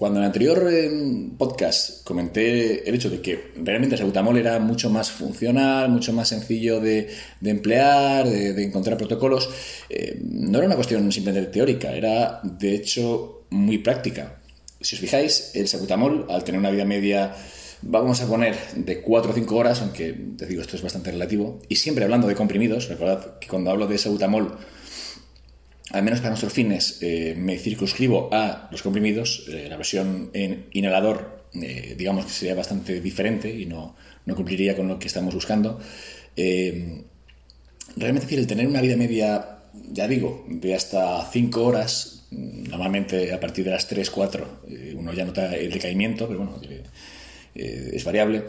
Cuando en el anterior eh, podcast comenté el hecho de que realmente el salbutamol era mucho más funcional, mucho más sencillo de, emplear, de, encontrar protocolos, eh, no era una cuestión simplemente teórica, era de hecho muy práctica. Si os fijáis, el salbutamol, al tener una vida media, vamos a poner de 4 o 5 horas, aunque te digo, esto es bastante relativo, y siempre hablando de comprimidos, recordad que cuando hablo de salbutamol al menos para nuestros fines, eh, me circunscribo a los comprimidos. Eh, la versión en inhalador, eh, digamos que sería bastante diferente y no, no, cumpliría con lo que estamos buscando. realmente, el tener una vida media, ya digo, de hasta 5 horas, normalmente a partir de las 3, 4, uno ya nota el decaimiento, pero bueno, es variable,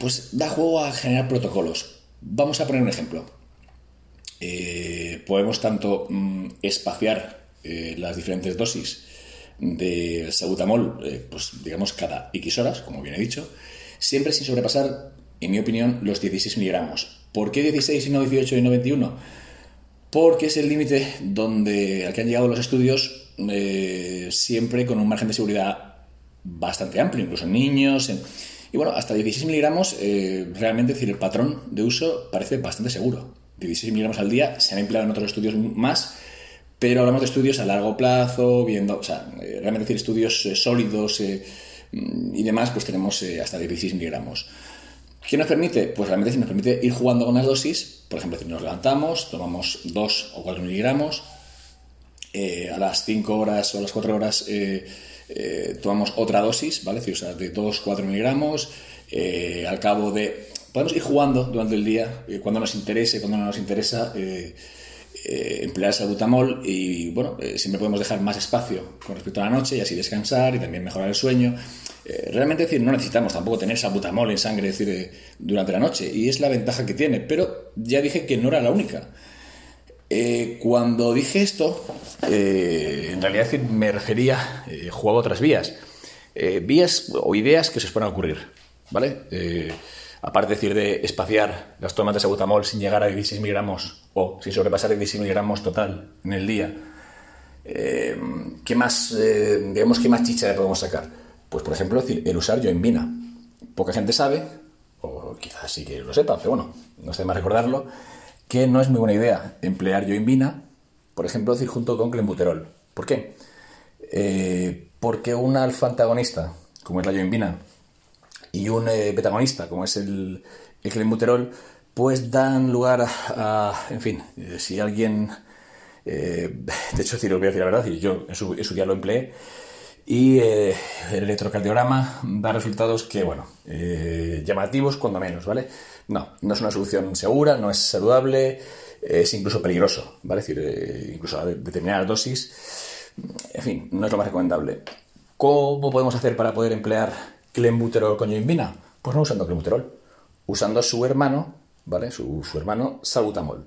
pues da juego a generar protocolos. Vamos a poner un ejemplo. Eh, podemos tanto mm, espaciar eh, las diferentes dosis de sabutamol, eh, pues digamos cada X horas, como bien he dicho, siempre sin sobrepasar, en mi opinión, los 16 miligramos. ¿Por qué 16 y no 18 y no 21? Porque es el límite donde al que han llegado los estudios siempre con un margen de seguridad bastante amplio, incluso en niños. Y bueno, hasta 16 miligramos, realmente decir, el patrón de uso parece bastante seguro. 16 miligramos al día, se han empleado en otros estudios más, pero hablamos de estudios a largo plazo, viendo, o sea, eh, realmente decir estudios eh, sólidos eh, mm, y demás, pues tenemos hasta 16 miligramos. ¿Qué nos permite? Pues realmente nos permite ir jugando con las dosis, por ejemplo, si nos levantamos, tomamos 2 o 4 miligramos, a las 5 horas o a las 4 horas tomamos otra dosis, ¿vale? o sea, de 2 4 miligramos, al cabo de podemos ir jugando durante el día, eh, cuando nos interese, cuando no nos interesa, eh, eh, emplear salbutamol y bueno, siempre podemos dejar más espacio con respecto a la noche y así descansar y también mejorar el sueño. realmente decir, no necesitamos tampoco tener salbutamol en sangre decir, durante la noche y es la ventaja que tiene, pero ya dije que no era la única. cuando dije esto, en realidad me refería, jugaba otras vías. vías o ideas que se os puedan ocurrir, ¿vale? Aparte de decir de espaciar las tomas de sabutamol sin llegar a 16 miligramos o sin sobrepasar 16 miligramos total en el día, eh, ¿qué más, eh, qué más chicha le podemos sacar? Pues, por ejemplo, el usar yoimbina. Poca gente sabe, o quizás sí que lo sepa, pero bueno, no sé más recordarlo, que no es muy buena idea emplear yoimbina, por ejemplo, decir junto con clenbuterol. ¿Por qué? Eh, porque un alfa antagonista, como es la yoimbina, y un eh, como es el, el clenbuterol, pues dan lugar a, en fin, eh, si alguien, eh, de hecho, si lo voy a decir la verdad, y yo en su, día lo empleé, y el electrocardiograma da resultados que, bueno, llamativos cuando menos, ¿vale? No, no es una solución segura, no es saludable, es incluso peligroso, ¿vale? Es decir, incluso a determinadas dosis, en fin, no es lo más recomendable. ¿Cómo podemos hacer para poder emplear clenbuterol con yoimbina? Pues no usando clenbuterol, usando su hermano, ¿vale? Su, hermano salbutamol.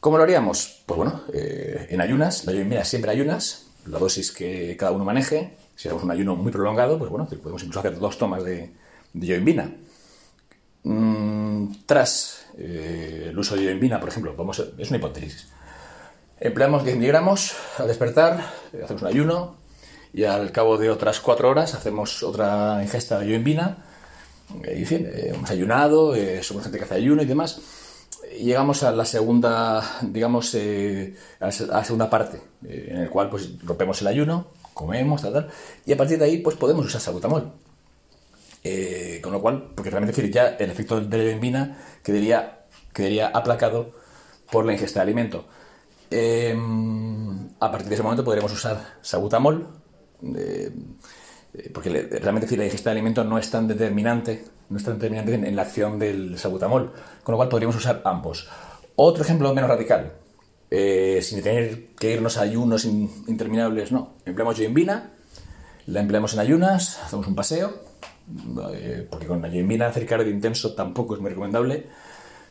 ¿Cómo lo haríamos? Pues bueno, eh, en ayunas, la yoimbina siempre ayunas, la dosis que cada uno maneje. Si hacemos un ayuno muy prolongado, pues bueno, podemos incluso hacer dos tomas de, de. Mm, tras eh, el uso de yoimbina, por ejemplo, vamos es una hipótesis. Empleamos 10 miligramos al despertar, hacemos un ayuno, y al cabo de otras cuatro horas hacemos otra ingesta de yoimbina. Y, en fin, eh, hemos ayunado, eh, somos gente que hace ayuno y demás. Y llegamos a la segunda, digamos, eh, a la segunda parte, en el cual pues rompemos el ayuno, comemos, tal, tal, y a partir de ahí pues podemos usar salbutamol. con lo cual, porque realmente ya el efecto de la yoimbina quedaría, quedaría aplacado por la ingesta de alimento. a partir de ese momento podremos usar salbutamol eh, porque realmente la ingesta de alimento no es tan determinante, no es tan determinante en, la acción del sabutamol, con lo cual podríamos usar ambos. Otro ejemplo menos radical, eh, sin tener que irnos a ayunos interminables, no, empleamos yoimbina, la empleamos en ayunas, hacemos un paseo, eh, porque con la yoimbina hacer cardio intenso tampoco es muy recomendable,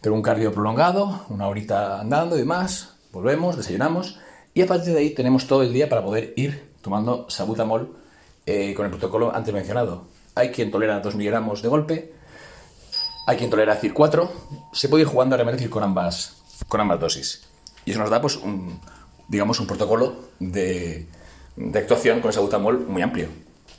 pero un cardio prolongado, una horita andando y demás, volvemos, desayunamos, y a partir de ahí tenemos todo el día para poder ir tomando sabutamol eh, con el protocolo antes mencionado. Hay quien tolera 2 miligramos de golpe, hay quien tolera decir 4. Se puede ir jugando a decir con ambas, con ambas dosis. Y eso nos da, pues, un, digamos, un protocolo de, actuación con salbutamol muy amplio.